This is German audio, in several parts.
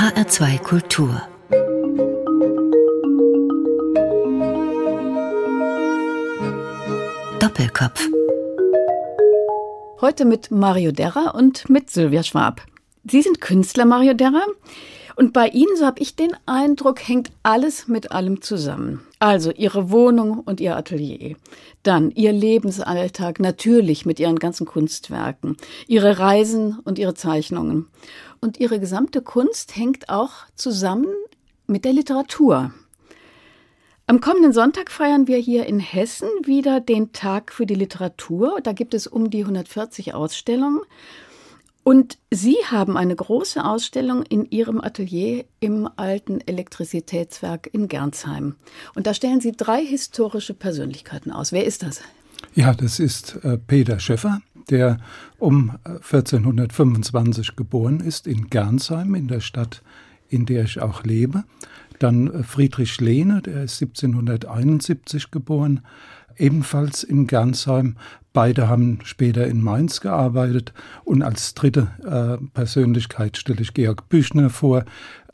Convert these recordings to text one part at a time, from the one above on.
HR2 Kultur Doppelkopf Heute mit Mario Derra und mit Sylvia Schwab. Sie sind Künstler, Mario Derra. Und bei Ihnen, so habe ich den Eindruck, hängt alles mit allem zusammen. Also Ihre Wohnung und Ihr Atelier. Dann Ihr Lebensalltag, natürlich mit Ihren ganzen Kunstwerken. Ihre Reisen und Ihre Zeichnungen. Und Ihre gesamte Kunst hängt auch zusammen mit der Literatur. Am kommenden Sonntag feiern wir hier in Hessen wieder den Tag für die Literatur. Da gibt es um die 140 Ausstellungen. Und Sie haben eine große Ausstellung in Ihrem Atelier im alten Elektrizitätswerk in Gernsheim. Und da stellen Sie drei historische Persönlichkeiten aus. Wer ist das? Ja, das ist äh, Peter Schäffer, der um 1425 äh, geboren ist in Gernsheim, in der Stadt, in der ich auch lebe. Dann äh, Friedrich Lehne, der ist 1771 geboren, ebenfalls in Gernsheim. Beide haben später in Mainz gearbeitet. Und als dritte äh, Persönlichkeit stelle ich Georg Büchner vor,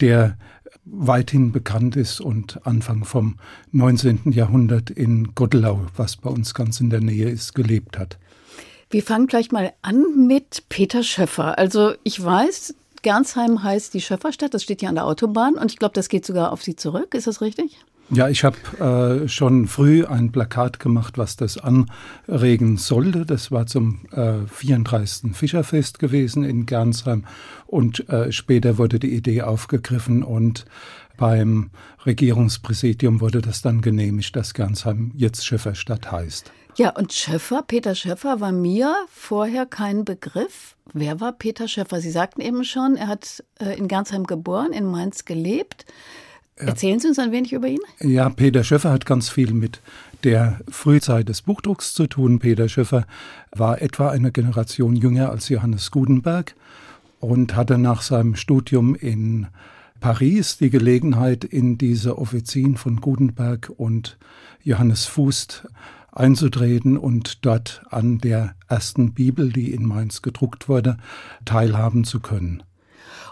der weithin bekannt ist und Anfang vom 19. Jahrhundert in Gottelau, was bei uns ganz in der Nähe ist, gelebt hat. Wir fangen gleich mal an mit Peter Schöffer. Also ich weiß, Gernsheim heißt die Schöfferstadt, das steht hier an der Autobahn und ich glaube, das geht sogar auf Sie zurück. Ist das richtig? Ja, ich habe äh, schon früh ein Plakat gemacht, was das anregen sollte. Das war zum äh, 34. Fischerfest gewesen in Gernsheim und äh, später wurde die Idee aufgegriffen und beim Regierungspräsidium wurde das dann genehmigt, dass Gernsheim jetzt Schöfferstadt heißt. Ja, und Schöffer, Peter Schöffer war mir vorher kein Begriff. Wer war Peter Schöffer? Sie sagten eben schon, er hat äh, in Gernsheim geboren, in Mainz gelebt. Erzählen Sie uns ein wenig über ihn? Ja, Peter Schöffer hat ganz viel mit der Frühzeit des Buchdrucks zu tun. Peter Schöffer war etwa eine Generation jünger als Johannes Gutenberg und hatte nach seinem Studium in Paris die Gelegenheit, in diese Offizien von Gutenberg und Johannes Fußt einzutreten und dort an der ersten Bibel, die in Mainz gedruckt wurde, teilhaben zu können.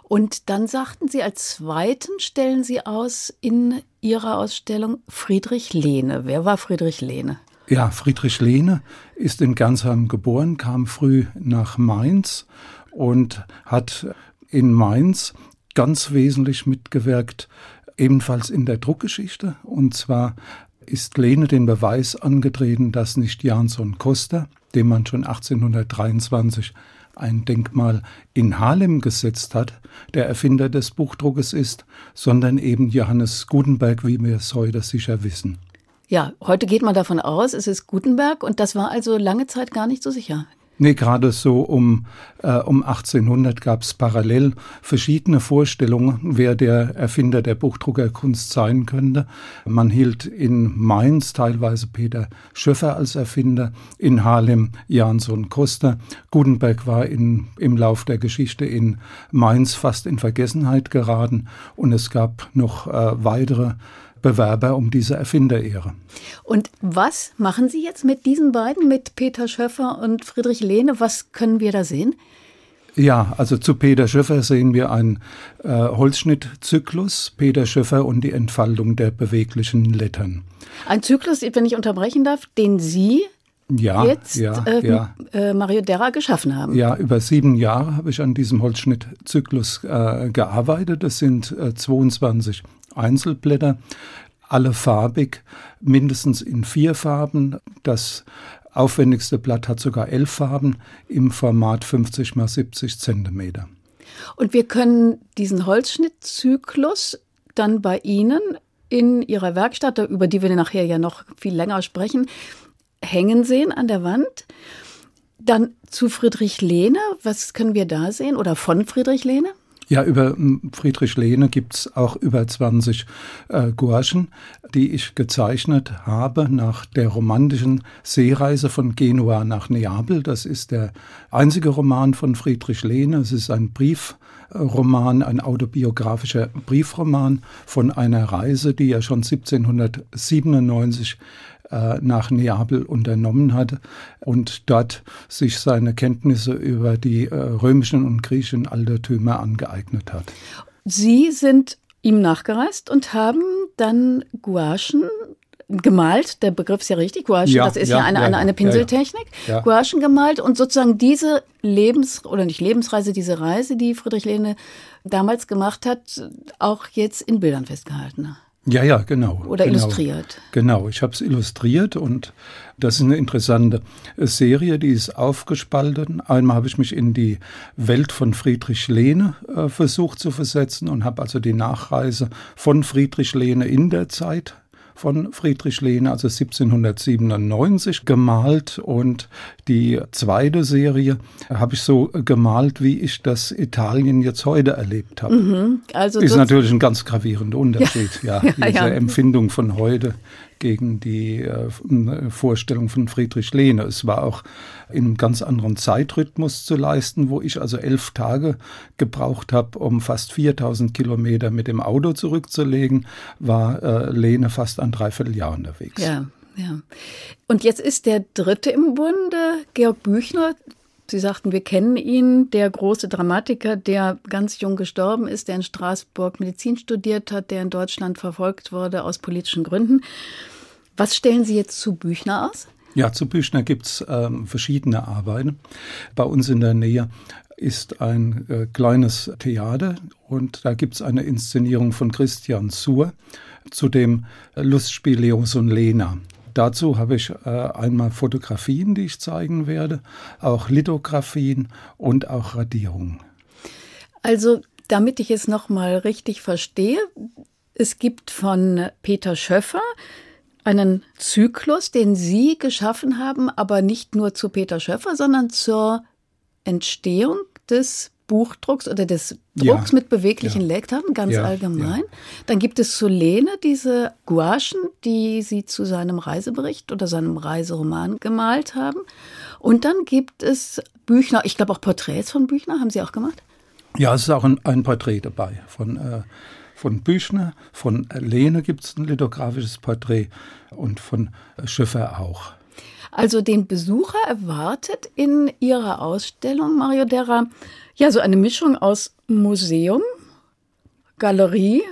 Und dann sagten Sie, als zweiten stellen Sie aus in Ihrer Ausstellung Friedrich Lehne. Wer war Friedrich Lehne? Ja, Friedrich Lehne ist in Gernsheim geboren, kam früh nach Mainz und hat in Mainz ganz wesentlich mitgewirkt, ebenfalls in der Druckgeschichte. Und zwar ist Lehne den Beweis angetreten, dass nicht Jansson Koster, dem man schon 1823 ein Denkmal in Haarlem gesetzt hat, der Erfinder des Buchdruckes ist, sondern eben Johannes Gutenberg, wie wir es heute sicher wissen. Ja, heute geht man davon aus, es ist Gutenberg und das war also lange Zeit gar nicht so sicher. Nee, gerade so um, äh, um 1800 gab es parallel verschiedene Vorstellungen, wer der Erfinder der Buchdruckerkunst sein könnte. Man hielt in Mainz teilweise Peter Schöffer als Erfinder, in Haarlem Jansson Koster. Gutenberg war in, im Lauf der Geschichte in Mainz fast in Vergessenheit geraten und es gab noch äh, weitere Bewerber um diese Erfinderehre. Und was machen Sie jetzt mit diesen beiden, mit Peter Schöffer und Friedrich Lehne? Was können wir da sehen? Ja, also zu Peter Schöffer sehen wir einen äh, Holzschnittzyklus, Peter Schöffer und die Entfaltung der beweglichen Lettern. Ein Zyklus, wenn ich unterbrechen darf, den Sie ja, jetzt ja, äh, ja. Äh, Mario Derra geschaffen haben. Ja, über sieben Jahre habe ich an diesem Holzschnittzyklus äh, gearbeitet. Das sind 22 äh, Einzelblätter, alle farbig, mindestens in vier Farben. Das aufwendigste Blatt hat sogar elf Farben im Format 50 mal 70 Zentimeter. Und wir können diesen Holzschnittzyklus dann bei Ihnen in Ihrer Werkstatt, über die wir nachher ja noch viel länger sprechen, hängen sehen an der Wand. Dann zu Friedrich Lehne, was können wir da sehen oder von Friedrich Lehne? Ja, über hm, Friedrich Lehne gibt's auch über 20 äh, Gurschen, die ich gezeichnet habe nach der romantischen Seereise von Genua nach Neapel. Das ist der einzige Roman von Friedrich Lehne. Es ist ein Briefroman, ein autobiografischer Briefroman von einer Reise, die er schon 1797 äh, nach Neapel unternommen hat und dort sich seine Kenntnisse über die äh, römischen und griechischen Altertümer angeeignet hat. Sie sind ihm nachgereist und haben dann Gouachen gemalt, der Begriff ist ja richtig, Gouache, ja, das ist ja, ja eine, ja, eine, eine Pinseltechnik, ja, Gouachen gemalt und sozusagen diese Lebens- oder nicht Lebensreise, diese Reise, die Friedrich Lehne damals gemacht hat, auch jetzt in Bildern festgehalten. Ja, ja, genau. Oder genau, illustriert. Genau, ich habe es illustriert und das ist eine interessante Serie, die ist aufgespalten. Einmal habe ich mich in die Welt von Friedrich Lehne äh, versucht zu versetzen und habe also die Nachreise von Friedrich Lehne in der Zeit von Friedrich Lehne, also 1797 gemalt. Und die zweite Serie habe ich so gemalt, wie ich das Italien jetzt heute erlebt habe. Mhm, also ist natürlich ein ganz gravierender Unterschied, ja, ja, ja diese ja. Empfindung von heute gegen die äh, Vorstellung von Friedrich Lehne. Es war auch in einem ganz anderen Zeitrhythmus zu leisten, wo ich also elf Tage gebraucht habe, um fast 4000 Kilometer mit dem Auto zurückzulegen, war äh, Lehne fast ein Dreivierteljahr unterwegs. Ja, ja. Und jetzt ist der dritte im Bunde, Georg Büchner, Sie sagten, wir kennen ihn, der große Dramatiker, der ganz jung gestorben ist, der in Straßburg Medizin studiert hat, der in Deutschland verfolgt wurde aus politischen Gründen. Was stellen Sie jetzt zu Büchner aus? Ja, zu Büchner gibt's ähm, verschiedene Arbeiten. Bei uns in der Nähe ist ein äh, kleines Theater und da gibt's eine Inszenierung von Christian Suhr zu dem Lustspiel Leos und Lena. Dazu habe ich äh, einmal Fotografien, die ich zeigen werde, auch Lithografien und auch Radierungen. Also, damit ich es nochmal richtig verstehe, es gibt von Peter Schöffer einen Zyklus, den Sie geschaffen haben, aber nicht nur zu Peter Schöffer, sondern zur Entstehung des Buchdrucks oder des Drucks ja. mit beweglichen ja. Lektaren, ganz ja. allgemein. Dann gibt es zu Lene diese Gouachen, die sie zu seinem Reisebericht oder seinem Reiseroman gemalt haben. Und dann gibt es Büchner, ich glaube auch Porträts von Büchner, haben Sie auch gemacht? Ja, es ist auch ein, ein Porträt dabei von, äh, von Büchner, von Lene gibt es ein lithografisches Porträt und von Schiffer auch. Also den Besucher erwartet in Ihrer Ausstellung, Mario Derra, ja, so eine Mischung aus Museum, Galerie,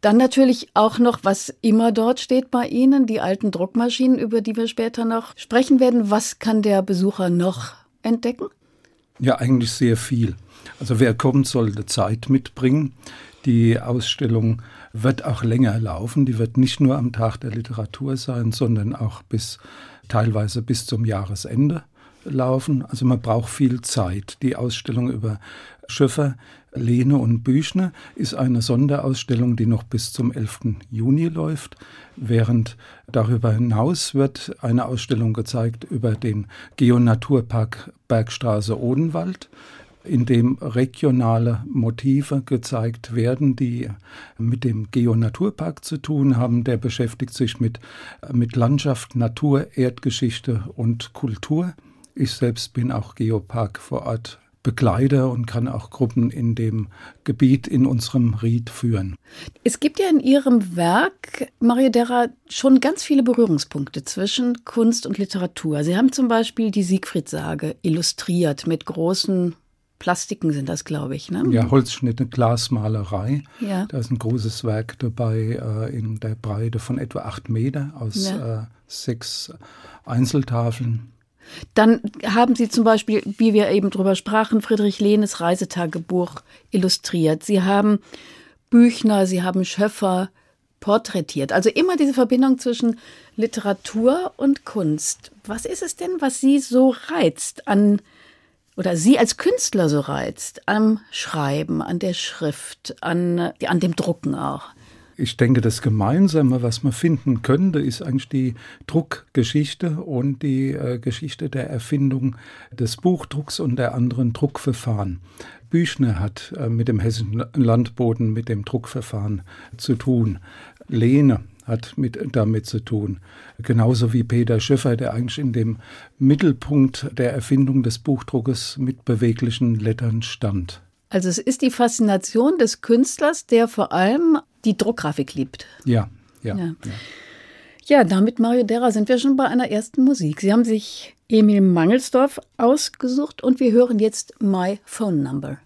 dann natürlich auch noch, was immer dort steht bei Ihnen, die alten Druckmaschinen, über die wir später noch sprechen werden. Was kann der Besucher noch entdecken? Ja, eigentlich sehr viel. Also wer kommt, sollte Zeit mitbringen. Die Ausstellung wird auch länger laufen. Die wird nicht nur am Tag der Literatur sein, sondern auch bis teilweise bis zum Jahresende laufen. Also man braucht viel Zeit. Die Ausstellung über Schöffer, Lehne und Büchner ist eine Sonderausstellung, die noch bis zum 11. Juni läuft, während darüber hinaus wird eine Ausstellung gezeigt über den Geonaturpark Bergstraße Odenwald in dem regionale Motive gezeigt werden, die mit dem Geonaturpark zu tun haben. Der beschäftigt sich mit, mit Landschaft, Natur, Erdgeschichte und Kultur. Ich selbst bin auch Geopark vor Ort Begleiter und kann auch Gruppen in dem Gebiet in unserem Ried führen. Es gibt ja in Ihrem Werk, Maria Derra, schon ganz viele Berührungspunkte zwischen Kunst und Literatur. Sie haben zum Beispiel die Siegfried-Sage illustriert mit großen Plastiken sind das, glaube ich. Ne? Ja, Holzschnitte, Glasmalerei. Ja. Da ist ein großes Werk dabei äh, in der Breite von etwa acht Meter aus ja. äh, sechs Einzeltafeln. Dann haben Sie zum Beispiel, wie wir eben drüber sprachen, Friedrich Lehnes Reisetagebuch illustriert. Sie haben Büchner, Sie haben Schöffer porträtiert. Also immer diese Verbindung zwischen Literatur und Kunst. Was ist es denn, was Sie so reizt an oder Sie als Künstler so reizt am Schreiben, an der Schrift, an, an dem Drucken auch? Ich denke, das Gemeinsame, was man finden könnte, ist eigentlich die Druckgeschichte und die äh, Geschichte der Erfindung des Buchdrucks und der anderen Druckverfahren. Büchner hat äh, mit dem hessischen Landboden, mit dem Druckverfahren zu tun. Lehne hat mit, damit zu tun. Genauso wie Peter Schöffer, der eigentlich in dem Mittelpunkt der Erfindung des Buchdruckes mit beweglichen Lettern stand. Also es ist die Faszination des Künstlers, der vor allem die Druckgrafik liebt. Ja, ja. Ja, ja. ja damit, Mario Derra, sind wir schon bei einer ersten Musik. Sie haben sich Emil Mangelsdorf ausgesucht und wir hören jetzt My Phone Number.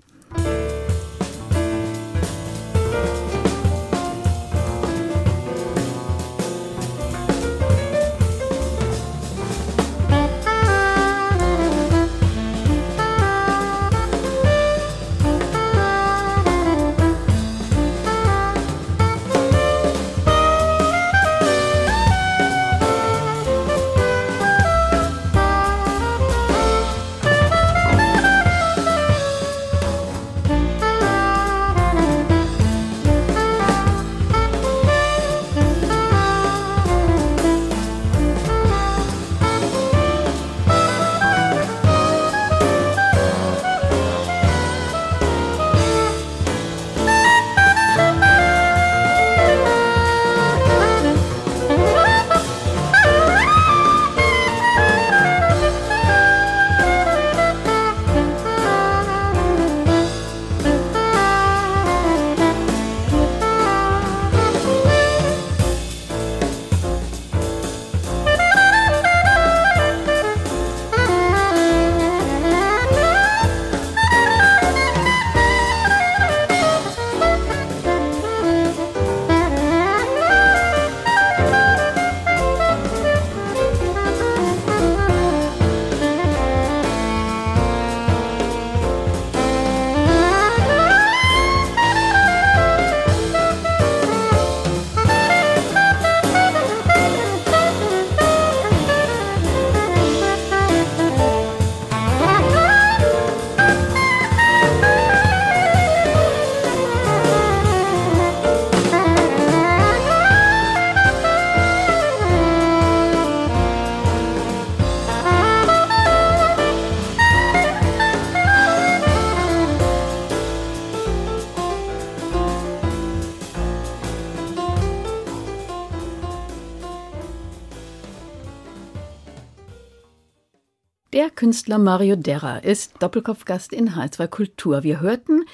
Künstler Mario Derra ist Doppelkopfgast in H2 Kultur. Wir hörten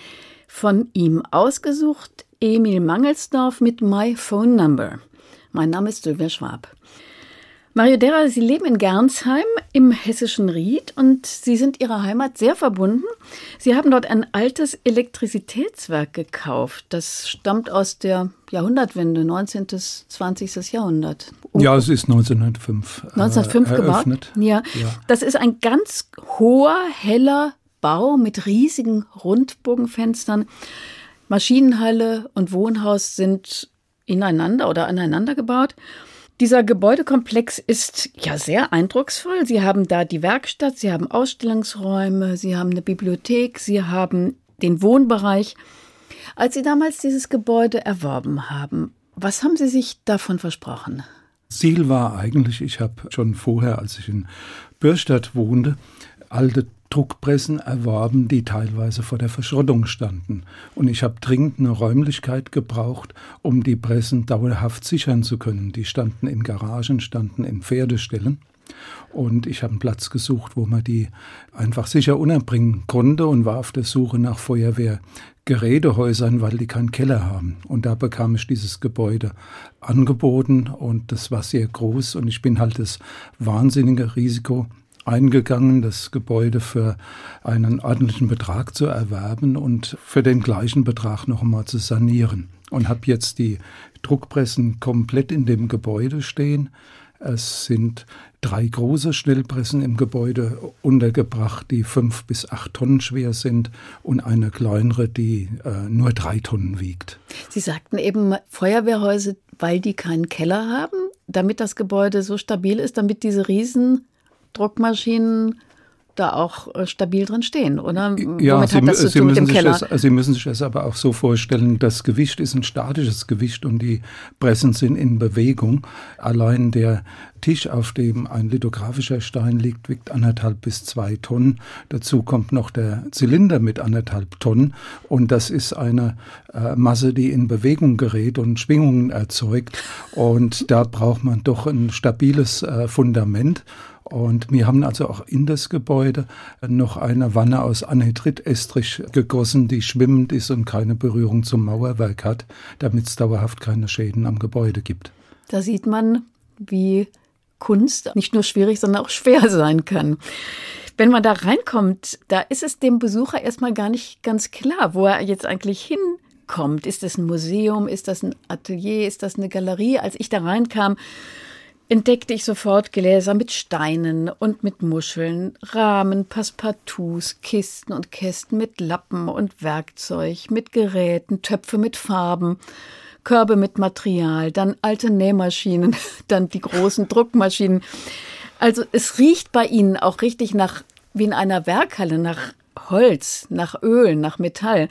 von ihm ausgesucht Emil Mangelsdorf mit My Phone Number. Mein Name ist Sylvia Schwab. Mario Derra, Sie leben in Gernsheim im hessischen Ried und Sie sind Ihrer Heimat sehr verbunden. Sie haben dort ein altes Elektrizitätswerk gekauft. Das stammt aus der Jahrhundertwende, 19. bis 20. Jahrhundert. Um ja, es ist 1905. 1905 äh, gebaut. Ja. ja. Das ist ein ganz hoher, heller Bau mit riesigen Rundbogenfenstern. Maschinenhalle und Wohnhaus sind ineinander oder aneinander gebaut. Dieser Gebäudekomplex ist ja sehr eindrucksvoll. Sie haben da die Werkstatt, Sie haben Ausstellungsräume, Sie haben eine Bibliothek, Sie haben den Wohnbereich. Als Sie damals dieses Gebäude erworben haben, was haben Sie sich davon versprochen? Ziel war eigentlich, ich habe schon vorher, als ich in Bürstadt wohnte, alte Druckpressen erworben, die teilweise vor der Verschrottung standen. Und ich habe dringend eine Räumlichkeit gebraucht, um die Pressen dauerhaft sichern zu können. Die standen in Garagen, standen in Pferdeställen. Und ich habe einen Platz gesucht, wo man die einfach sicher unterbringen konnte und war auf der Suche nach Feuerwehrgerätehäusern, weil die keinen Keller haben. Und da bekam ich dieses Gebäude angeboten und das war sehr groß und ich bin halt das wahnsinnige Risiko eingegangen, das Gebäude für einen ordentlichen Betrag zu erwerben und für den gleichen Betrag noch einmal zu sanieren. Und habe jetzt die Druckpressen komplett in dem Gebäude stehen. Es sind drei große Schnellpressen im Gebäude untergebracht, die fünf bis acht Tonnen schwer sind und eine kleinere, die äh, nur drei Tonnen wiegt. Sie sagten eben Feuerwehrhäuser, weil die keinen Keller haben, damit das Gebäude so stabil ist, damit diese riesen Druckmaschinen da auch äh, stabil drin stehen, oder? Ja, Womit Sie, das dem Keller? Das, Sie müssen sich das aber auch so vorstellen, das Gewicht ist ein statisches Gewicht und die Pressen sind in Bewegung. Allein der Tisch, auf dem ein lithografischer Stein liegt, wiegt anderthalb bis zwei Tonnen. Dazu kommt noch der Zylinder mit anderthalb Tonnen und das ist eine äh, Masse, die in Bewegung gerät und Schwingungen erzeugt und da braucht man doch ein stabiles äh, Fundament. Und wir haben also auch in das Gebäude noch eine Wanne aus Anhydrit-Estrich gegossen, die schwimmend ist und keine Berührung zum Mauerwerk hat, damit es dauerhaft keine Schäden am Gebäude gibt. Da sieht man, wie Kunst nicht nur schwierig, sondern auch schwer sein kann. Wenn man da reinkommt, da ist es dem Besucher erstmal gar nicht ganz klar, wo er jetzt eigentlich hinkommt. Ist das ein Museum? Ist das ein Atelier? Ist das eine Galerie? Als ich da reinkam, entdeckte ich sofort Gläser mit Steinen und mit Muscheln, Rahmen, Passepartouts, Kisten und Kästen mit Lappen und Werkzeug, mit Geräten, Töpfe mit Farben, Körbe mit Material, dann alte Nähmaschinen, dann die großen Druckmaschinen. Also es riecht bei Ihnen auch richtig nach, wie in einer Werkhalle, nach Holz, nach Öl, nach Metall.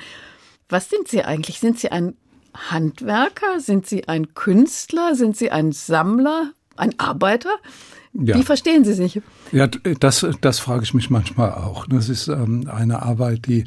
Was sind Sie eigentlich? Sind Sie ein Handwerker? Sind Sie ein Künstler? Sind Sie ein Sammler? Ein Arbeiter? Ja. Wie verstehen Sie sich? Ja, das, das frage ich mich manchmal auch. Das ist ähm, eine Arbeit, die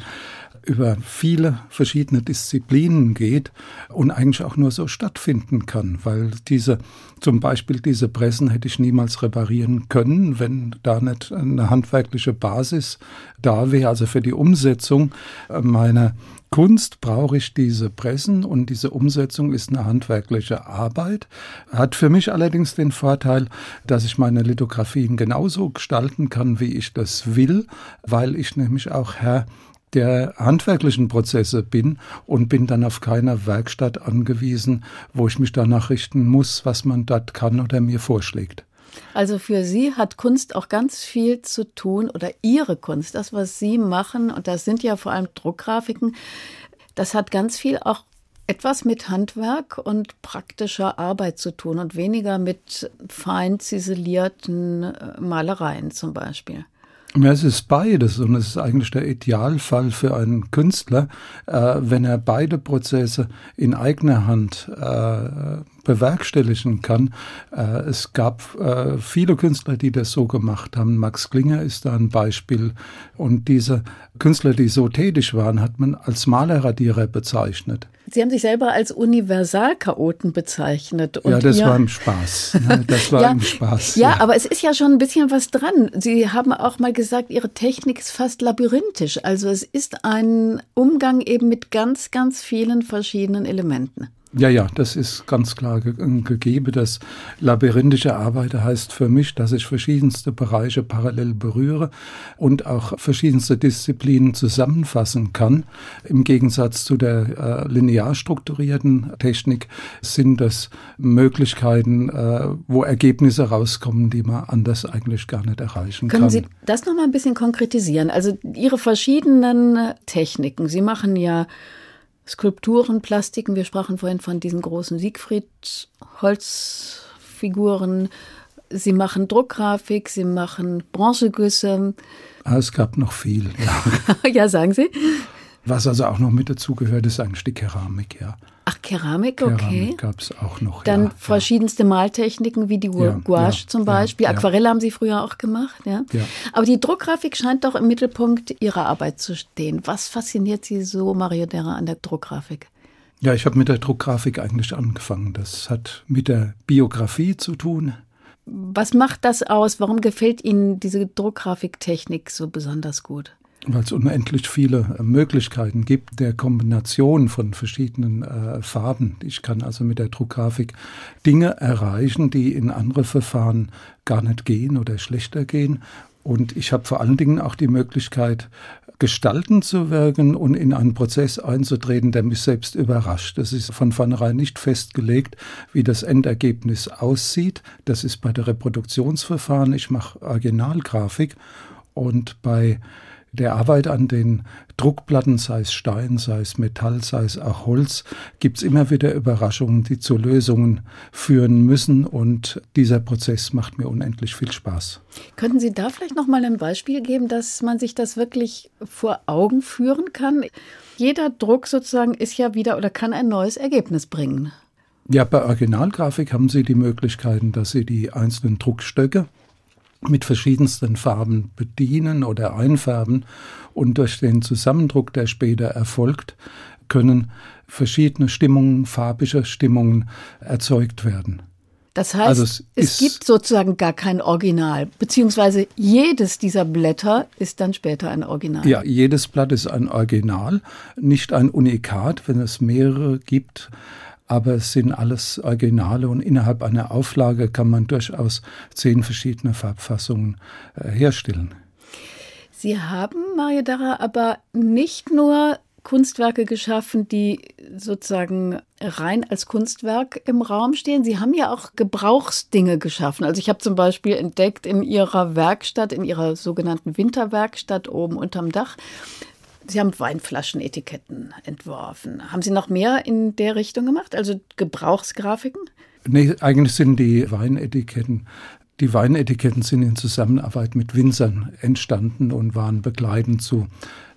über viele verschiedene Disziplinen geht und eigentlich auch nur so stattfinden kann, weil diese, zum Beispiel diese Pressen hätte ich niemals reparieren können, wenn da nicht eine handwerkliche Basis da wäre, also für die Umsetzung meiner Kunst brauche ich diese Pressen und diese Umsetzung ist eine handwerkliche Arbeit. Hat für mich allerdings den Vorteil, dass ich meine Lithografien genauso gestalten kann, wie ich das will, weil ich nämlich auch Herr der handwerklichen Prozesse bin und bin dann auf keiner Werkstatt angewiesen, wo ich mich danach richten muss, was man dort kann oder mir vorschlägt. Also für Sie hat Kunst auch ganz viel zu tun oder Ihre Kunst, das, was Sie machen, und das sind ja vor allem Druckgrafiken, das hat ganz viel auch etwas mit Handwerk und praktischer Arbeit zu tun und weniger mit fein ziselierten äh, Malereien zum Beispiel. Ja, es ist beides und es ist eigentlich der Idealfall für einen Künstler, äh, wenn er beide Prozesse in eigener Hand äh, bewerkstelligen kann. Äh, es gab äh, viele Künstler, die das so gemacht haben. Max Klinger ist da ein Beispiel. Und diese Künstler, die so tätig waren, hat man als Malerradierer bezeichnet. Sie haben sich selber als Universalchaoten bezeichnet. ja, das war im Spaß. Das war ja, im Spaß. Ja, ja, aber es ist ja schon ein bisschen was dran. Sie haben auch mal gesagt, Ihre Technik ist fast labyrinthisch. Also es ist ein Umgang eben mit ganz, ganz vielen verschiedenen Elementen. Ja, ja, das ist ganz klar ge gegeben. Das labyrinthische Arbeiten heißt für mich, dass ich verschiedenste Bereiche parallel berühre und auch verschiedenste Disziplinen zusammenfassen kann. Im Gegensatz zu der äh, linear strukturierten Technik sind das Möglichkeiten, äh, wo Ergebnisse rauskommen, die man anders eigentlich gar nicht erreichen Können kann. Können Sie das noch mal ein bisschen konkretisieren? Also Ihre verschiedenen Techniken. Sie machen ja Skulpturen, Plastiken. Wir sprachen vorhin von diesen großen Siegfried-Holzfiguren. Sie machen Druckgrafik, Sie machen Bronzegüsse. Ah, es gab noch viel, ja. ja, sagen Sie. Was also auch noch mit dazugehört, ist eigentlich die Keramik, ja. Ach, Keramik, okay. Keramik gab es auch noch. Dann ja, verschiedenste ja. Maltechniken wie die Gouache ja, zum Beispiel. Aquarelle haben Sie früher auch gemacht, ja? Aber die Druckgrafik scheint doch im Mittelpunkt Ihrer Arbeit zu stehen. Was fasziniert Sie so, Mario Derra, an der Druckgrafik? Ja, ich habe mit der Druckgrafik eigentlich angefangen. Das hat mit der Biografie zu tun. Was macht das aus? Warum gefällt Ihnen diese Druckgrafiktechnik so besonders gut? Weil es unendlich viele äh, Möglichkeiten gibt der Kombination von verschiedenen äh, Farben. Ich kann also mit der Druckgrafik Dinge erreichen, die in andere Verfahren gar nicht gehen oder schlechter gehen. Und ich habe vor allen Dingen auch die Möglichkeit, gestalten zu wirken und in einen Prozess einzutreten, der mich selbst überrascht. Das ist von vornherein nicht festgelegt, wie das Endergebnis aussieht. Das ist bei der Reproduktionsverfahren. Ich mache Originalgrafik und bei der Arbeit an den Druckplatten, sei es Stein, sei es Metall, sei es auch Holz, gibt es immer wieder Überraschungen, die zu Lösungen führen müssen. Und dieser Prozess macht mir unendlich viel Spaß. Könnten Sie da vielleicht noch mal ein Beispiel geben, dass man sich das wirklich vor Augen führen kann? Jeder Druck sozusagen ist ja wieder oder kann ein neues Ergebnis bringen. Ja, bei Originalgrafik haben Sie die Möglichkeiten, dass Sie die einzelnen Druckstöcke mit verschiedensten Farben bedienen oder einfärben und durch den Zusammendruck, der später erfolgt, können verschiedene Stimmungen, farbige Stimmungen erzeugt werden. Das heißt, also es, es gibt sozusagen gar kein Original, beziehungsweise jedes dieser Blätter ist dann später ein Original. Ja, jedes Blatt ist ein Original, nicht ein Unikat, wenn es mehrere gibt aber es sind alles Originale und innerhalb einer Auflage kann man durchaus zehn verschiedene Farbfassungen äh, herstellen. Sie haben, Mario Darra, aber nicht nur Kunstwerke geschaffen, die sozusagen rein als Kunstwerk im Raum stehen. Sie haben ja auch Gebrauchsdinge geschaffen. Also ich habe zum Beispiel entdeckt in Ihrer Werkstatt, in Ihrer sogenannten Winterwerkstatt oben unterm Dach, Sie haben Weinflaschenetiketten entworfen. Haben Sie noch mehr in der Richtung gemacht, also Gebrauchsgrafiken? Nee, eigentlich sind die Weinetiketten die Weinetiketten sind in Zusammenarbeit mit Winzern entstanden und waren begleitend zu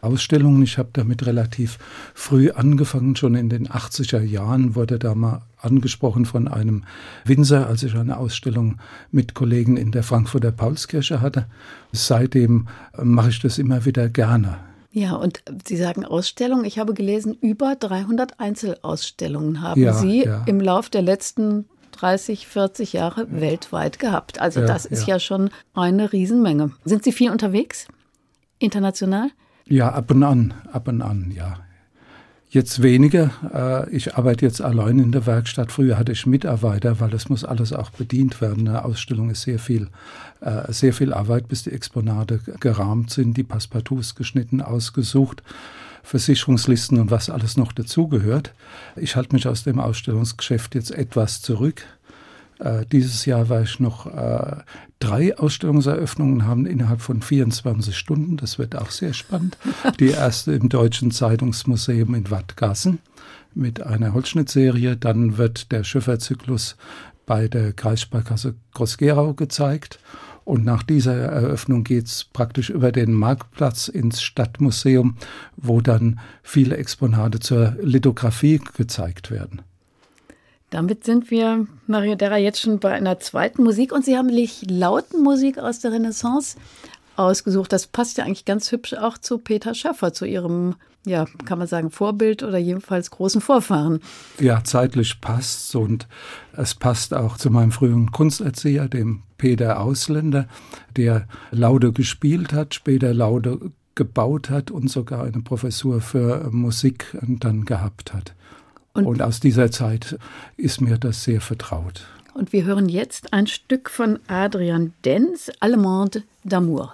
Ausstellungen. Ich habe damit relativ früh angefangen, schon in den 80er Jahren wurde da mal angesprochen von einem Winzer, als ich eine Ausstellung mit Kollegen in der Frankfurter Paulskirche hatte. Seitdem mache ich das immer wieder gerne. Ja, und Sie sagen Ausstellungen. Ich habe gelesen, über 300 Einzelausstellungen haben ja, Sie ja. im Lauf der letzten 30, 40 Jahre ja. weltweit gehabt. Also das ist ja. schon eine Riesenmenge. Sind Sie viel unterwegs? International? Ja, ab und an, ab und an, ja. Jetzt weniger. Äh, ich arbeite jetzt allein in der Werkstatt. Früher hatte ich Mitarbeiter, weil es muss alles auch bedient werden. Eine Ausstellung ist sehr viel, äh, sehr viel Arbeit, bis die Exponate gerahmt sind, die Passepartouts geschnitten, ausgesucht. Versicherungslisten und was alles noch dazugehört. Ich halte mich aus dem Ausstellungsgeschäft jetzt etwas zurück. Äh, dieses Jahr war ich noch äh, drei Ausstellungseröffnungen haben innerhalb von 24 Stunden. Das wird auch sehr spannend. Die erste im Deutschen Zeitungsmuseum in Wattgassen mit einer Holzschnittserie. Dann wird der Schifferzyklus bei der Kreissparkasse Groß-Gerau gezeigt. Und nach dieser Eröffnung geht es praktisch über den Marktplatz ins Stadtmuseum, wo dann viele Exponate zur Lithografie gezeigt werden. Damit sind wir, Mario Derra, jetzt schon bei einer zweiten Musik und Sie haben lauten Musik aus der Renaissance ausgesucht. Das passt ja eigentlich ganz hübsch auch zu Peter Schaffer, zu Ihrem ja, kann man sagen, Vorbild oder jedenfalls großen Vorfahren. Ja, zeitlich passt und es passt auch zu meinem früheren Kunsterzieher, dem Peter Ausländer, der Laude gespielt hat, später Laude gebaut hat und sogar eine Professur für Musik dann gehabt hat. Und, und aus dieser Zeit ist mir das sehr vertraut. Und wir hören jetzt ein Stück von Adrian Denz, Allemande d'amour.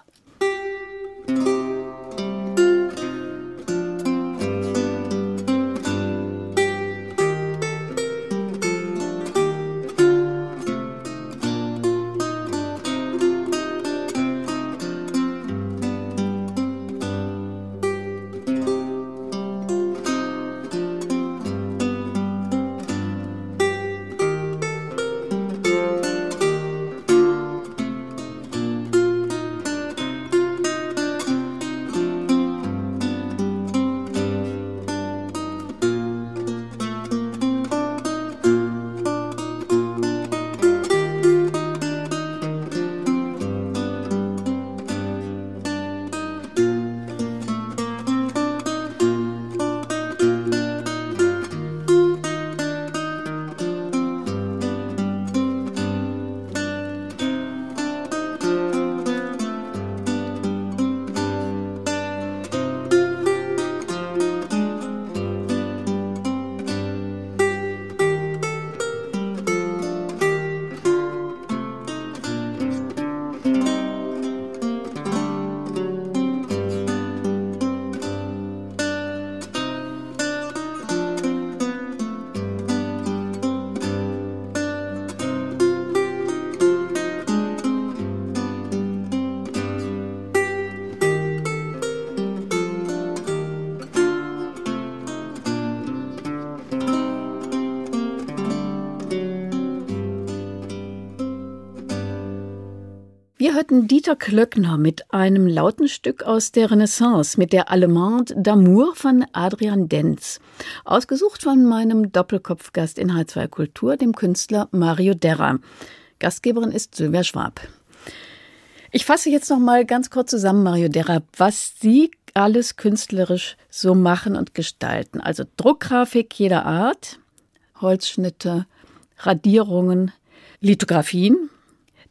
Hörten Dieter Klöckner mit einem lauten Stück aus der Renaissance, mit der Allemande d'amour von Adrian Denz. Ausgesucht von meinem Doppelkopfgast in H2 Kultur, dem Künstler Mario Derra. Gastgeberin ist Sylvia Schwab. Ich fasse jetzt noch mal ganz kurz zusammen, Mario Derra, was Sie alles künstlerisch so machen und gestalten. Also Druckgrafik jeder Art, Holzschnitte, Radierungen, Lithografien,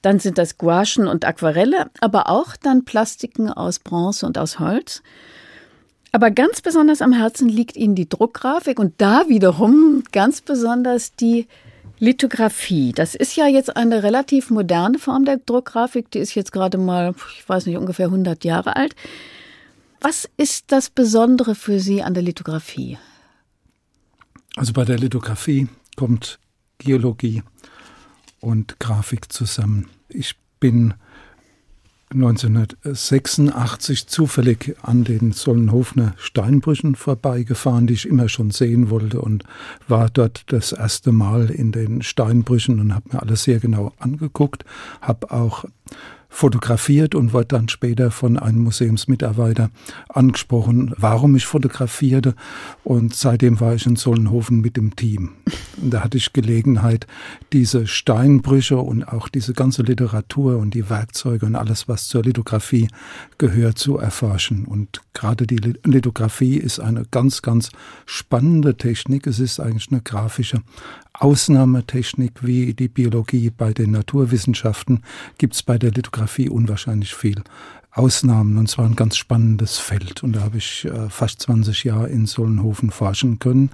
dann sind das Gouachen und Aquarelle, aber auch dann Plastiken aus Bronze und aus Holz. Aber ganz besonders am Herzen liegt Ihnen die Druckgrafik und da wiederum ganz besonders die Lithografie. Das ist ja jetzt eine relativ moderne Form der Druckgrafik. Die ist jetzt gerade mal, ich weiß nicht, ungefähr 100 Jahre alt. Was ist das Besondere für Sie an der Lithografie? Also bei der Lithografie kommt Geologie, und Grafik zusammen. Ich bin 1986 zufällig an den Sollenhofener Steinbrüchen vorbeigefahren, die ich immer schon sehen wollte und war dort das erste Mal in den Steinbrüchen und habe mir alles sehr genau angeguckt, habe auch fotografiert und wurde dann später von einem Museumsmitarbeiter angesprochen, warum ich fotografierte. Und seitdem war ich in Sollenhofen mit dem Team. Und da hatte ich Gelegenheit, diese Steinbrüche und auch diese ganze Literatur und die Werkzeuge und alles, was zur Lithografie gehört, zu erforschen. Und gerade die Lithografie ist eine ganz, ganz spannende Technik. Es ist eigentlich eine grafische Ausnahmetechnik wie die Biologie bei den Naturwissenschaften gibt es bei der Lithografie unwahrscheinlich viel Ausnahmen und zwar ein ganz spannendes Feld. Und da habe ich äh, fast 20 Jahre in Sollenhofen forschen können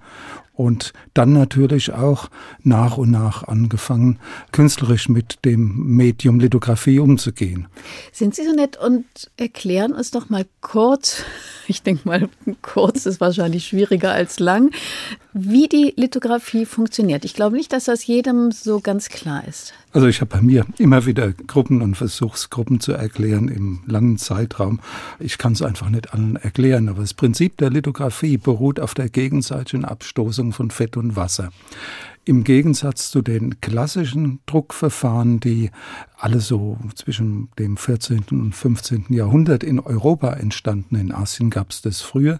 und dann natürlich auch nach und nach angefangen, künstlerisch mit dem Medium Lithografie umzugehen. Sind Sie so nett und erklären uns doch mal kurz, ich denke mal, kurz ist wahrscheinlich schwieriger als lang, wie die Lithografie funktioniert. Ich glaube nicht, dass das jedem so ganz klar ist. Also ich habe bei mir immer wieder Gruppen und Versuchsgruppen zu erklären im langen Zeitraum. Ich kann es einfach nicht allen erklären, aber das Prinzip der Lithografie beruht auf der gegenseitigen Abstoßung von Fett und Wasser. Im Gegensatz zu den klassischen Druckverfahren, die alle so zwischen dem 14. und 15. Jahrhundert in Europa entstanden, in Asien gab es das früher,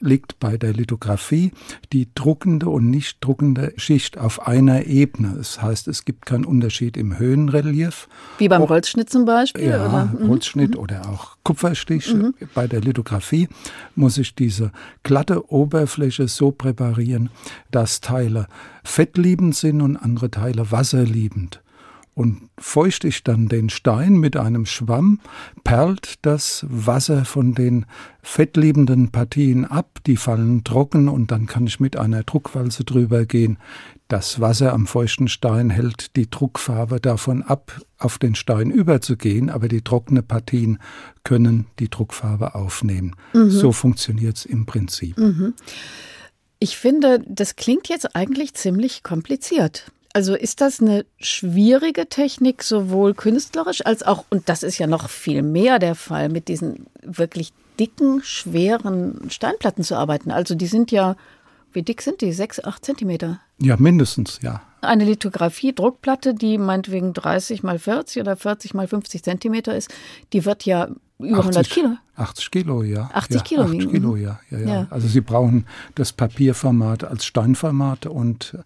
liegt bei der Lithografie die druckende und nicht druckende Schicht auf einer Ebene. Das heißt, es gibt keinen Unterschied im Höhenrelief. Wie beim Holzschnitt zum Beispiel? Ja, oder? Mhm. Holzschnitt mhm. oder auch Kupferstich. Mhm. Bei der Lithografie muss ich diese glatte Oberfläche so präparieren, dass Teile fettliebend sind und andere Teile wasserliebend und feuchte ich dann den Stein mit einem Schwamm, perlt das Wasser von den fettliebenden Partien ab, die fallen trocken und dann kann ich mit einer Druckwalze drüber gehen. Das Wasser am feuchten Stein hält die Druckfarbe davon ab, auf den Stein überzugehen, aber die trockenen Partien können die Druckfarbe aufnehmen. Mhm. So funktioniert es im Prinzip. Mhm. Ich finde, das klingt jetzt eigentlich ziemlich kompliziert. Also ist das eine schwierige Technik, sowohl künstlerisch als auch, und das ist ja noch viel mehr der Fall, mit diesen wirklich dicken, schweren Steinplatten zu arbeiten. Also die sind ja, wie dick sind die? Sechs, acht Zentimeter? Ja, mindestens, ja. Eine Lithografie, Druckplatte, die meinetwegen 30 mal 40 oder 40 mal 50 Zentimeter ist, die wird ja über 80, 100 Kilo. 80 Kilo, ja. 80 ja, Kilo. 80 Kilo, ja, ja, ja, ja. Also Sie brauchen das Papierformat als Steinformat und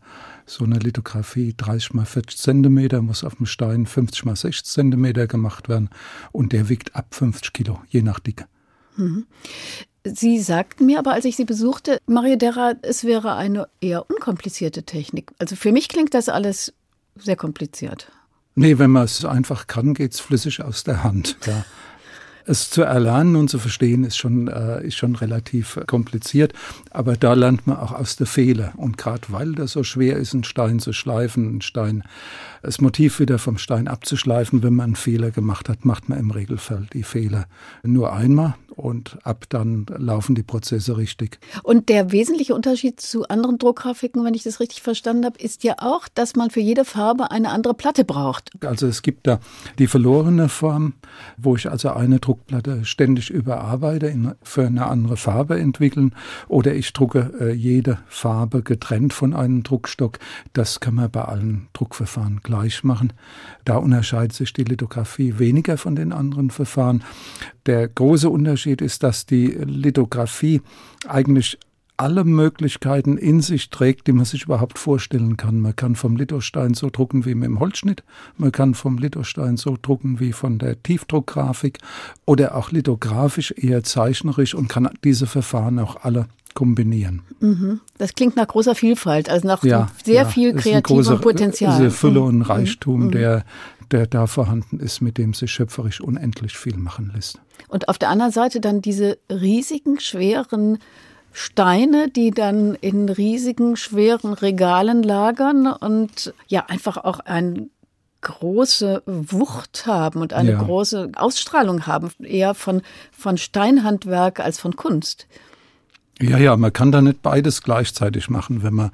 so eine Lithografie 30 mal 40 Zentimeter muss auf dem Stein 50 mal 60 Zentimeter gemacht werden und der wiegt ab 50 Kilo, je nach Dicke. Mhm. Sie sagten mir aber, als ich Sie besuchte, Mario Derra, es wäre eine eher unkomplizierte Technik. Also für mich klingt das alles sehr kompliziert. Nee, wenn man es einfach kann, geht es flüssig aus der Hand. Ja. Es zu erlernen und zu verstehen ist schon, äh, ist schon relativ kompliziert, aber da lernt man auch aus der Fehler. Und gerade weil das so schwer ist, einen Stein zu schleifen, einen Stein, das Motiv wieder vom Stein abzuschleifen, wenn man einen Fehler gemacht hat, macht man im Regelfall die Fehler nur einmal und ab dann laufen die Prozesse richtig. Und der wesentliche Unterschied zu anderen Druckgrafiken, wenn ich das richtig verstanden habe, ist ja auch, dass man für jede Farbe eine andere Platte braucht. Also es gibt da die verlorene Form, wo ich also eine Druckplatte ständig überarbeite, in, für eine andere Farbe entwickeln oder ich drucke äh, jede Farbe getrennt von einem Druckstock. Das kann man bei allen Druckverfahren gleich machen. Da unterscheidet sich die Lithografie weniger von den anderen Verfahren. Der große Unterschied ist, dass die Lithografie eigentlich alle Möglichkeiten in sich trägt, die man sich überhaupt vorstellen kann. Man kann vom Lithostein so drucken wie mit dem Holzschnitt, man kann vom Lithostein so drucken wie von der Tiefdruckgrafik oder auch lithografisch eher zeichnerisch und kann diese Verfahren auch alle kombinieren. Mhm. Das klingt nach großer Vielfalt, also nach ja, sehr ja, viel kreativem Potenzial. Diese Fülle und mhm. Reichtum, mhm. der, der da vorhanden ist, mit dem sich schöpferisch unendlich viel machen lässt. Und auf der anderen Seite dann diese riesigen, schweren Steine, die dann in riesigen, schweren Regalen lagern und ja einfach auch eine große Wucht haben und eine ja. große Ausstrahlung haben, eher von, von Steinhandwerk als von Kunst. Ja, ja, man kann da nicht beides gleichzeitig machen. Wenn man,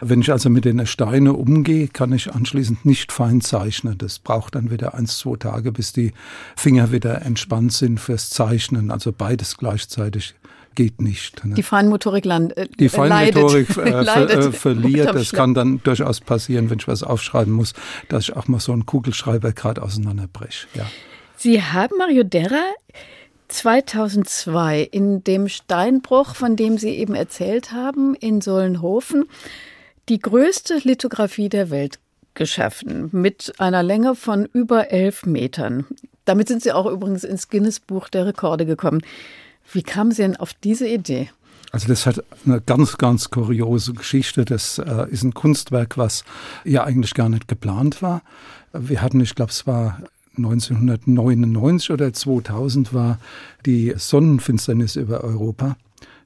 wenn ich also mit den Steinen umgehe, kann ich anschließend nicht fein zeichnen. Das braucht dann wieder eins, zwei Tage, bis die Finger wieder entspannt sind fürs Zeichnen. Also beides gleichzeitig geht nicht. Ne? Die Feinmotorik land, äh, Die Feinmotorik äh, ver, äh, verliert. Das kann dann durchaus passieren, wenn ich was aufschreiben muss, dass ich auch mal so einen Kugelschreiber gerade auseinanderbreche. Ja. Sie haben Mario Derra 2002 in dem Steinbruch, von dem Sie eben erzählt haben, in Sollenhofen, die größte Lithografie der Welt geschaffen, mit einer Länge von über elf Metern. Damit sind Sie auch übrigens ins Guinness-Buch der Rekorde gekommen. Wie kamen Sie denn auf diese Idee? Also das hat eine ganz, ganz kuriose Geschichte. Das äh, ist ein Kunstwerk, was ja eigentlich gar nicht geplant war. Wir hatten, ich glaube, es war 1999 oder 2000 war die Sonnenfinsternis über Europa.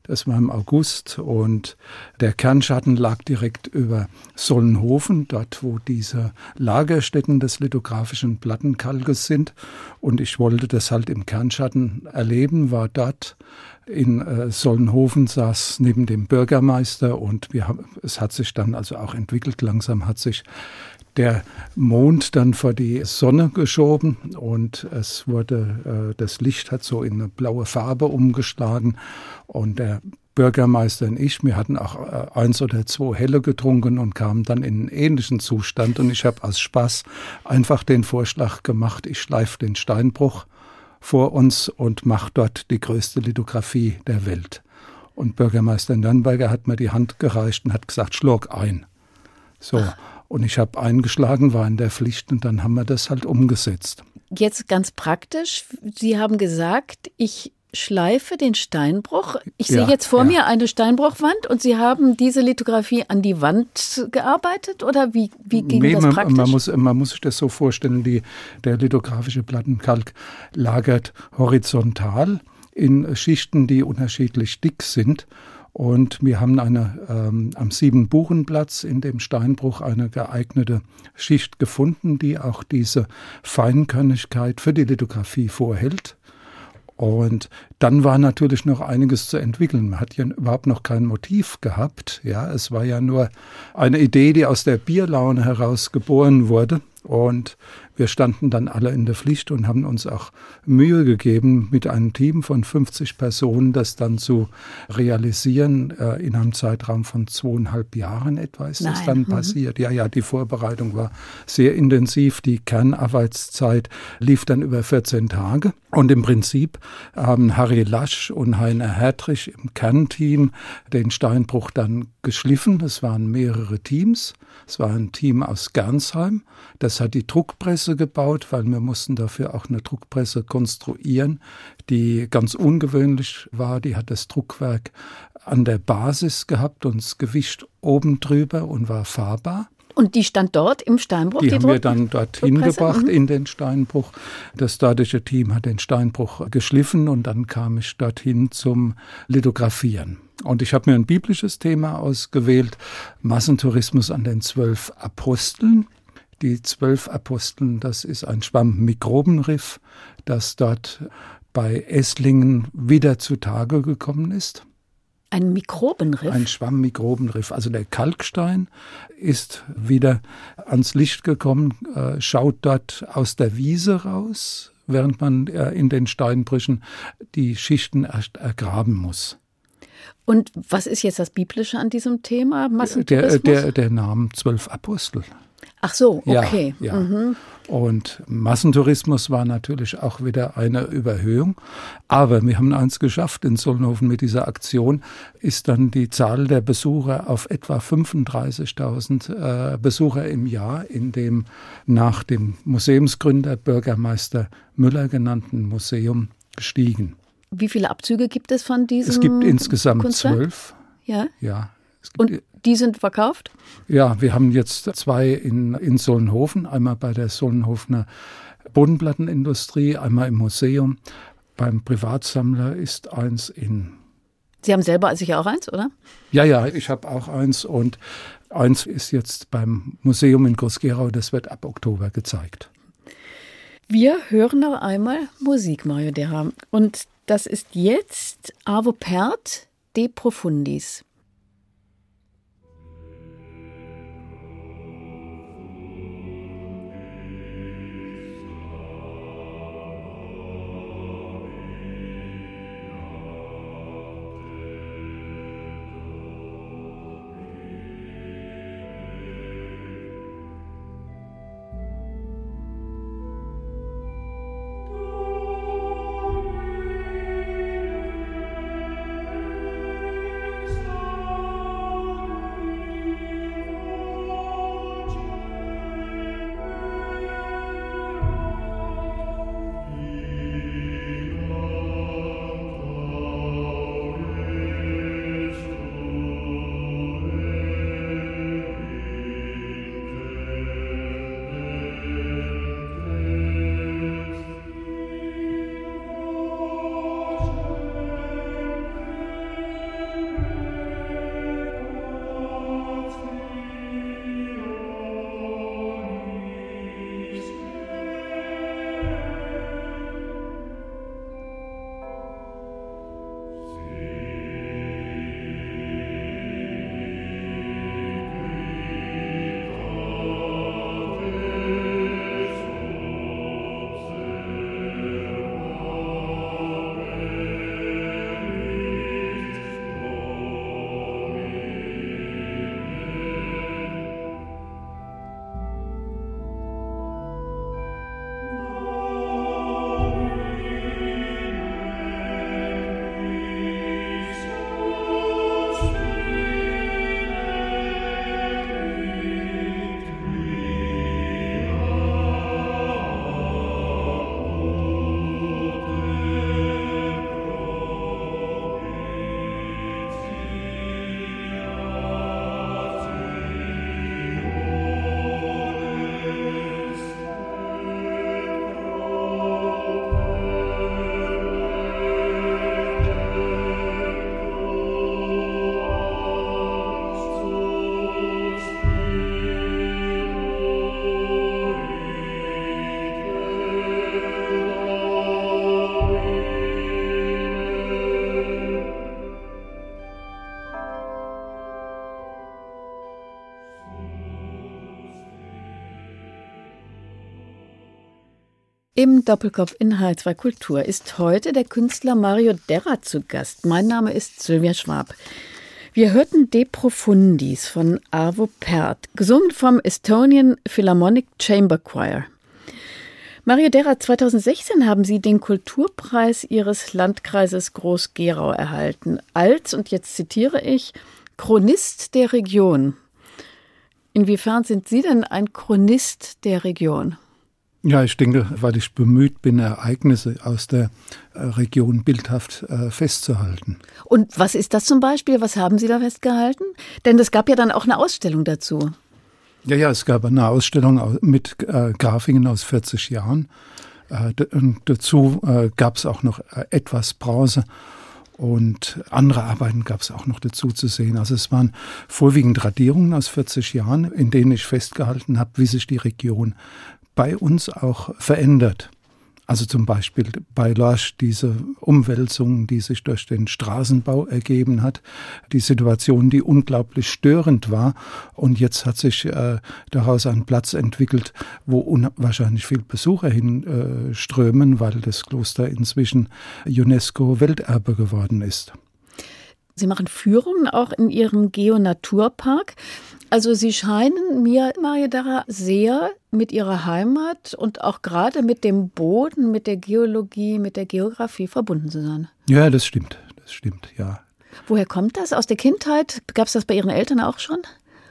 Das war im August und der Kernschatten lag direkt über Sollenhofen, dort wo diese Lagerstätten des lithografischen Plattenkalkes sind. Und ich wollte das halt im Kernschatten erleben, war dort in äh, Sollenhofen, saß neben dem Bürgermeister und wir haben, es hat sich dann also auch entwickelt, langsam hat sich der Mond dann vor die Sonne geschoben und es wurde, äh, das Licht hat so in eine blaue Farbe umgeschlagen und der Bürgermeister und ich, wir hatten auch äh, eins oder zwei Helle getrunken und kamen dann in einen ähnlichen Zustand und ich habe aus Spaß einfach den Vorschlag gemacht, ich schleife den Steinbruch vor uns und mache dort die größte Lithografie der Welt. Und Bürgermeister Nürnberger hat mir die Hand gereicht und hat gesagt, schlug ein. So. Und ich habe eingeschlagen, war in der Pflicht und dann haben wir das halt umgesetzt. Jetzt ganz praktisch. Sie haben gesagt, ich schleife den Steinbruch. Ich ja, sehe jetzt vor ja. mir eine Steinbruchwand und Sie haben diese Lithografie an die Wand gearbeitet oder wie, wie ging nee, das praktisch? Man muss, man muss sich das so vorstellen, die, der lithografische Plattenkalk lagert horizontal in Schichten, die unterschiedlich dick sind. Und wir haben eine, ähm, am Siebenbuchenplatz in dem Steinbruch eine geeignete Schicht gefunden, die auch diese Feinkörnigkeit für die Lithografie vorhält. Und dann war natürlich noch einiges zu entwickeln. Man hat ja überhaupt noch kein Motiv gehabt. Ja, es war ja nur eine Idee, die aus der Bierlaune heraus geboren wurde. Und wir standen dann alle in der Pflicht und haben uns auch Mühe gegeben, mit einem Team von 50 Personen das dann zu realisieren. Äh, in einem Zeitraum von zweieinhalb Jahren etwa ist Nein. das dann mhm. passiert. Ja, ja, die Vorbereitung war sehr intensiv. Die Kernarbeitszeit lief dann über 14 Tage. Und im Prinzip haben Harry Lasch und Heiner Hertrich im Kernteam den Steinbruch dann geschliffen. Es waren mehrere Teams. Es war ein Team aus Gernsheim. Das hat die Druckpresse gebaut, weil wir mussten dafür auch eine Druckpresse konstruieren, die ganz ungewöhnlich war. Die hat das Druckwerk an der Basis gehabt und das Gewicht oben drüber und war fahrbar. Und die stand dort im Steinbruch? Die, die haben wir dann dorthin gebracht mhm. in den Steinbruch. Das stadische Team hat den Steinbruch geschliffen und dann kam ich dorthin zum Lithografieren. Und ich habe mir ein biblisches Thema ausgewählt, Massentourismus an den zwölf Aposteln. Die zwölf Aposteln, das ist ein Schwamm-Mikrobenriff, das dort bei Esslingen wieder zutage gekommen ist. Ein Mikrobenriff? Ein Schwamm-Mikrobenriff. Also der Kalkstein ist wieder ans Licht gekommen, äh, schaut dort aus der Wiese raus, während man äh, in den Steinbrüchen die Schichten erst ergraben muss. Und was ist jetzt das Biblische an diesem Thema? Der, der, der Name zwölf Apostel. Ach so, okay. Ja, ja. Mhm. Und Massentourismus war natürlich auch wieder eine Überhöhung. Aber wir haben eins geschafft in Solnhofen mit dieser Aktion, ist dann die Zahl der Besucher auf etwa 35.000 äh, Besucher im Jahr in dem nach dem Museumsgründer Bürgermeister Müller genannten Museum gestiegen. Wie viele Abzüge gibt es von diesem? Es gibt insgesamt Kunstwerk? zwölf. Ja. Ja. Und die sind verkauft? Ja, wir haben jetzt zwei in, in Solnhofen. Einmal bei der Solnhofener Bodenplattenindustrie, einmal im Museum. Beim Privatsammler ist eins in. Sie haben selber sicher auch eins, oder? Ja, ja, ich habe auch eins und eins ist jetzt beim Museum in Groß-Gerau. Das wird ab Oktober gezeigt. Wir hören noch einmal Musik, Mario Derham. Und das ist jetzt Avo Pert de Profundis. Im Doppelkopf in H2 Kultur ist heute der Künstler Mario Derra zu Gast. Mein Name ist Sylvia Schwab. Wir hörten De Profundis von Arvo Pärt, gesungen vom Estonian Philharmonic Chamber Choir. Mario Derra, 2016 haben Sie den Kulturpreis Ihres Landkreises Groß-Gerau erhalten, als, und jetzt zitiere ich, Chronist der Region. Inwiefern sind Sie denn ein Chronist der Region? Ja, ich denke, weil ich bemüht bin, Ereignisse aus der äh, Region bildhaft äh, festzuhalten. Und was ist das zum Beispiel? Was haben Sie da festgehalten? Denn es gab ja dann auch eine Ausstellung dazu. Ja, ja, es gab eine Ausstellung mit äh, Grafingen aus 40 Jahren. Und dazu gab es auch noch etwas Bronze und andere Arbeiten gab es auch noch dazu zu sehen. Also es waren vorwiegend Radierungen aus 40 Jahren, in denen ich festgehalten habe, wie sich die Region bei uns auch verändert. Also zum Beispiel bei Lorsch diese Umwälzung, die sich durch den Straßenbau ergeben hat, die Situation, die unglaublich störend war. Und jetzt hat sich äh, daraus ein Platz entwickelt, wo unwahrscheinlich viel Besucher hinströmen, äh, weil das Kloster inzwischen UNESCO-Welterbe geworden ist. Sie machen Führungen auch in Ihrem Geo-Naturpark. Also Sie scheinen mir, Maria Dara, sehr mit Ihrer Heimat und auch gerade mit dem Boden, mit der Geologie, mit der Geografie verbunden zu sein. Ja, das stimmt. Das stimmt, ja. Woher kommt das? Aus der Kindheit? Gab es das bei Ihren Eltern auch schon?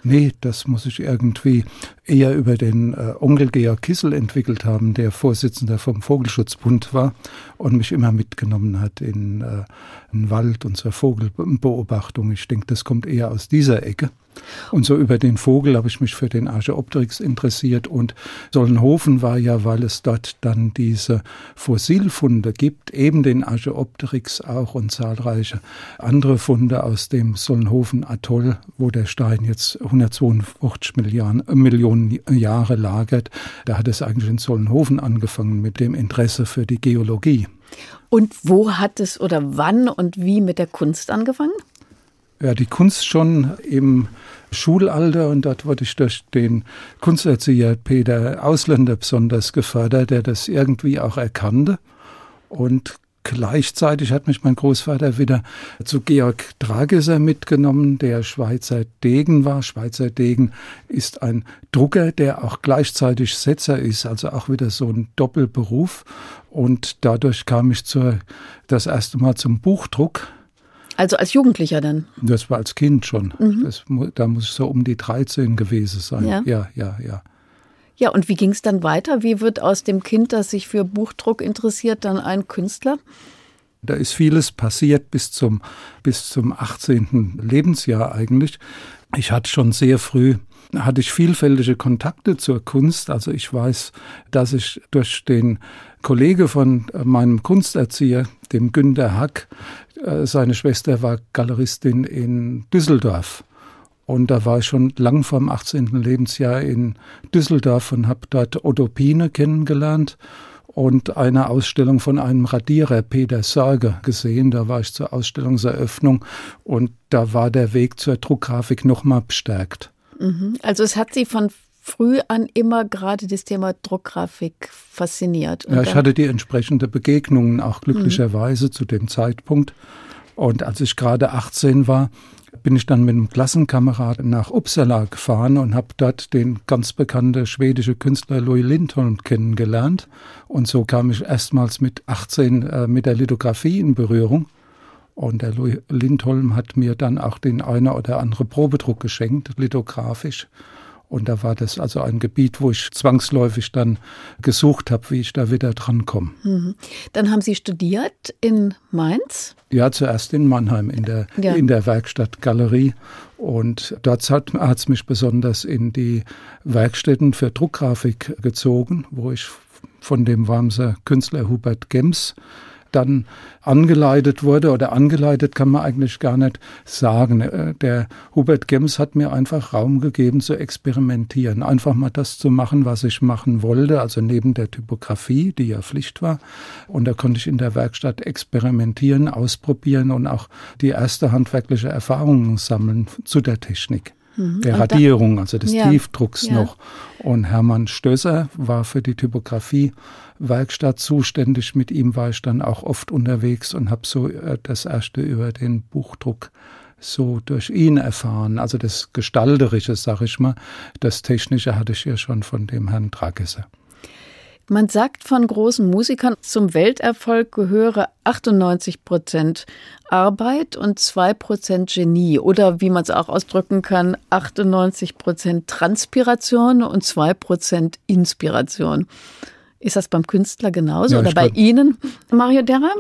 Nee, das muss ich irgendwie eher über den äh, Onkel Georg Kissel entwickelt haben, der Vorsitzender vom Vogelschutzbund war und mich immer mitgenommen hat in, äh, in Wald und zur Vogelbeobachtung. Ich denke, das kommt eher aus dieser Ecke. Und so über den Vogel habe ich mich für den Archeopteryx interessiert und Sollenhofen war ja, weil es dort dann diese Fossilfunde gibt, eben den Archeopteryx auch und zahlreiche andere Funde aus dem Sollenhofen Atoll, wo der Stein jetzt 152 Milliarden, Millionen Jahre lagert. Da hat es eigentlich in Sollenhofen angefangen mit dem Interesse für die Geologie. Und wo hat es oder wann und wie mit der Kunst angefangen? Ja, die Kunst schon im Schulalter und dort wurde ich durch den Kunsterzieher Peter Ausländer besonders gefördert, der das irgendwie auch erkannte. Und gleichzeitig hat mich mein Großvater wieder zu Georg Drageser mitgenommen, der Schweizer Degen war. Schweizer Degen ist ein Drucker, der auch gleichzeitig Setzer ist, also auch wieder so ein Doppelberuf. Und dadurch kam ich zur, das erste Mal zum Buchdruck also als Jugendlicher dann? Das war als Kind schon. Mhm. Das, da muss ich so um die 13 gewesen sein. Ja, ja, ja. Ja, ja und wie ging es dann weiter? Wie wird aus dem Kind, das sich für Buchdruck interessiert, dann ein Künstler? Da ist vieles passiert bis zum, bis zum 18. Lebensjahr eigentlich. Ich hatte schon sehr früh hatte ich vielfältige Kontakte zur Kunst. Also ich weiß, dass ich durch den Kollege von meinem Kunsterzieher, dem Günter Hack, äh, seine Schwester war Galeristin in Düsseldorf. Und da war ich schon lang vor dem 18. Lebensjahr in Düsseldorf und habe dort Otto Pine kennengelernt und eine Ausstellung von einem Radierer, Peter Sorge, gesehen. Da war ich zur Ausstellungseröffnung und da war der Weg zur Druckgrafik nochmal bestärkt. Mhm. Also es hat Sie von früh an immer gerade das Thema Druckgrafik fasziniert. Und ja, ich hatte die entsprechende Begegnungen auch glücklicherweise mhm. zu dem Zeitpunkt. Und als ich gerade 18 war, bin ich dann mit einem Klassenkameraden nach Uppsala gefahren und habe dort den ganz bekannten schwedischen Künstler Louis Lindholm kennengelernt. Und so kam ich erstmals mit 18 äh, mit der Lithografie in Berührung. Und der Louis Lindholm hat mir dann auch den einer oder andere Probedruck geschenkt, lithografisch. Und da war das also ein Gebiet, wo ich zwangsläufig dann gesucht habe, wie ich da wieder drankomme. Mhm. Dann haben Sie studiert in Mainz? Ja, zuerst in Mannheim in der, ja. in der Werkstatt Galerie. Und dort hat es mich besonders in die Werkstätten für Druckgrafik gezogen, wo ich von dem Wormser Künstler Hubert Gems dann angeleitet wurde oder angeleitet kann man eigentlich gar nicht sagen. Äh, der Hubert Gems hat mir einfach Raum gegeben zu experimentieren, einfach mal das zu machen, was ich machen wollte, also neben der Typografie, die ja Pflicht war. Und da konnte ich in der Werkstatt experimentieren, ausprobieren und auch die erste handwerkliche Erfahrung sammeln zu der Technik. mhm. der Radierung, also des Ja. Tiefdrucks Ja. noch. Und Hermann Stösser war für die Typografie-Werkstatt zuständig. Mit ihm war ich dann auch oft unterwegs und habe so äh, das erste über den Buchdruck so durch ihn erfahren. Also das Gestalterische, sag ich mal. Das Technische hatte ich ja schon von dem Herrn Dragesser. Man sagt von großen Musikern, zum Welterfolg gehöre 98 Prozent Arbeit und 2 Prozent Genie. Oder wie man es auch ausdrücken kann, 98 Prozent Transpiration und 2 Prozent Inspiration. Ist das beim Künstler genauso Ja, oder bei Ihnen, Mario Derra?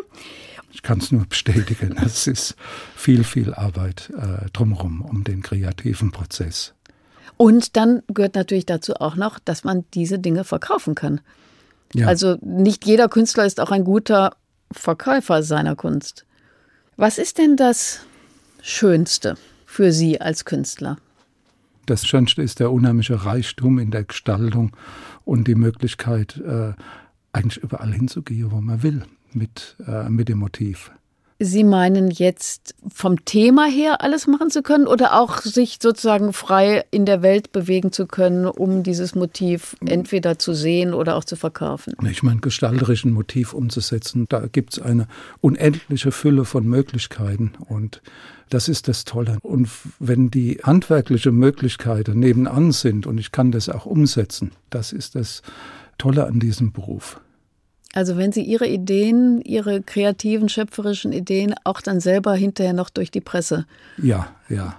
Ich kann es nur bestätigen. Es ist viel, viel Arbeit äh, drumherum um den kreativen Prozess. Und dann gehört natürlich dazu auch noch, dass man diese Dinge verkaufen kann. Ja. Also nicht jeder Künstler ist auch ein guter Verkäufer seiner Kunst. Was ist denn das Schönste für Sie als Künstler? Das Schönste ist der unheimliche Reichtum in der Gestaltung und die Möglichkeit, äh, eigentlich überall hinzugehen, wo man will, mit, äh, mit dem Motiv. Sie meinen jetzt vom Thema her alles machen zu können oder auch sich sozusagen frei in der Welt bewegen zu können, um dieses Motiv entweder zu sehen oder auch zu verkaufen? Ich meine, gestalterischen Motiv umzusetzen, da gibt es eine unendliche Fülle von Möglichkeiten und das ist das Tolle. Und wenn die handwerkliche Möglichkeiten nebenan sind und ich kann das auch umsetzen, das ist das Tolle an diesem Beruf. Also wenn Sie Ihre Ideen, Ihre kreativen, schöpferischen Ideen auch dann selber hinterher noch durch die Presse Ja, ja.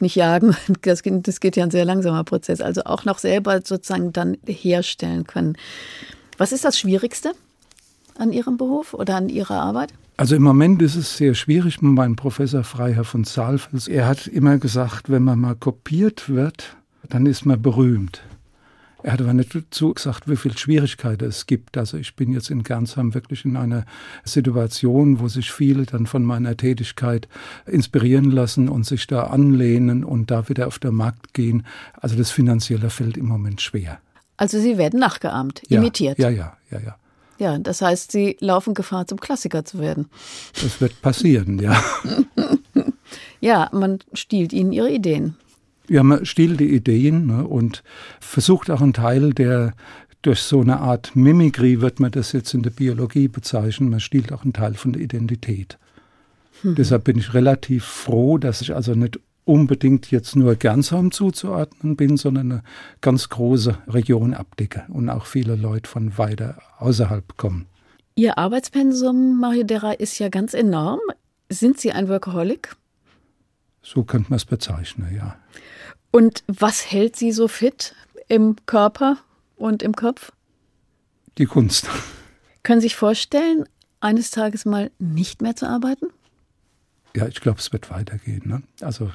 nicht jagen, das geht, das geht ja ein sehr langsamer Prozess, also auch noch selber sozusagen dann herstellen können. Was ist das Schwierigste an Ihrem Beruf oder an Ihrer Arbeit? Also im Moment ist es sehr schwierig meinem Professor Freiherr von Saalfels. Er hat immer gesagt, wenn man mal kopiert wird, dann ist man berühmt. Er hat aber nicht dazu gesagt, wie viel Schwierigkeiten es gibt. Also ich bin jetzt in Gernsheim wirklich in einer Situation, wo sich viele dann von meiner Tätigkeit inspirieren lassen und sich da anlehnen und da wieder auf den Markt gehen. Also das Finanzielle fällt im Moment schwer. Also Sie werden nachgeahmt, Ja, imitiert. Ja, ja, ja, ja. Ja, das heißt, Sie laufen Gefahr, zum Klassiker zu werden. Das wird passieren, ja. Ja, man stiehlt Ihnen Ihre Ideen. Ja, man stiehlt die Ideen ne, und versucht auch einen Teil der, durch so eine Art Mimikry wird man das jetzt in der Biologie bezeichnen, man stiehlt auch einen Teil von der Identität. Deshalb bin ich relativ froh, dass ich also nicht unbedingt jetzt nur Gernsheim zuzuordnen bin, sondern eine ganz große Region abdecke und auch viele Leute von weiter außerhalb kommen. Ihr Arbeitspensum, Mario Derra, ist ja ganz enorm. Sind Sie ein Workaholic? So könnte man es bezeichnen, ja. Und was hält Sie so fit im Körper und im Kopf? Die Kunst. Können Sie sich vorstellen, eines Tages mal nicht mehr zu arbeiten? Ja, ich glaube, es wird weitergehen. Ne? Also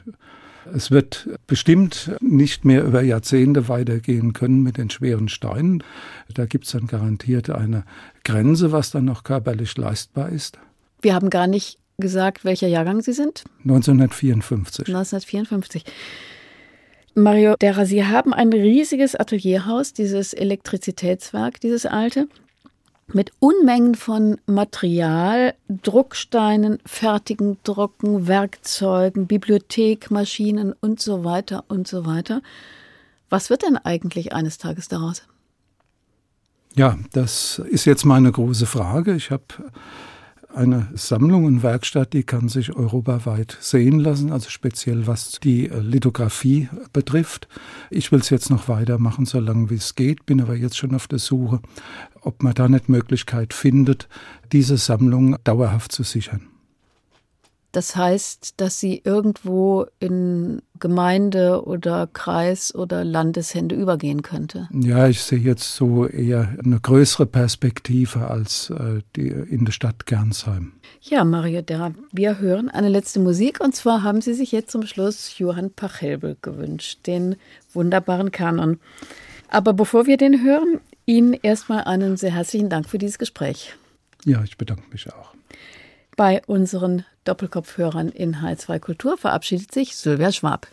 es wird bestimmt nicht mehr über Jahrzehnte weitergehen können mit den schweren Steinen. Da gibt es dann garantiert eine Grenze, was dann noch körperlich leistbar ist. Wir haben gar nicht gesagt, welcher Jahrgang Sie sind. 1954. 1954. Mario Derra, Sie haben ein riesiges Atelierhaus, dieses Elektrizitätswerk, dieses alte, mit Unmengen von Material, Drucksteinen, fertigen Drucken, Werkzeugen, Bibliothek, Maschinen und so weiter und so weiter. Was wird denn eigentlich eines Tages daraus? Ja, das ist jetzt meine große Frage. Ich habe eine Sammlung und Werkstatt, die kann sich europaweit sehen lassen, also speziell was die Lithografie betrifft. Ich will es jetzt noch weitermachen, so lange wie es geht, bin aber jetzt schon auf der Suche, ob man da nicht Möglichkeit findet, diese Sammlung dauerhaft zu sichern. Das heißt, dass sie irgendwo in Gemeinde oder Kreis oder Landeshände übergehen könnte. Ja, ich sehe jetzt so eher eine größere Perspektive als äh, die in der Stadt Gernsheim. Ja, Mario Derra, wir hören eine letzte Musik und zwar haben Sie sich jetzt zum Schluss Johann Pachelbel gewünscht, den wunderbaren Kanon. Aber bevor wir den hören, Ihnen erstmal einen sehr herzlichen Dank für dieses Gespräch. Ja, ich bedanke mich auch. Bei unseren Doppelkopfhörern in H2 Kultur verabschiedet sich Sylvia Schwab.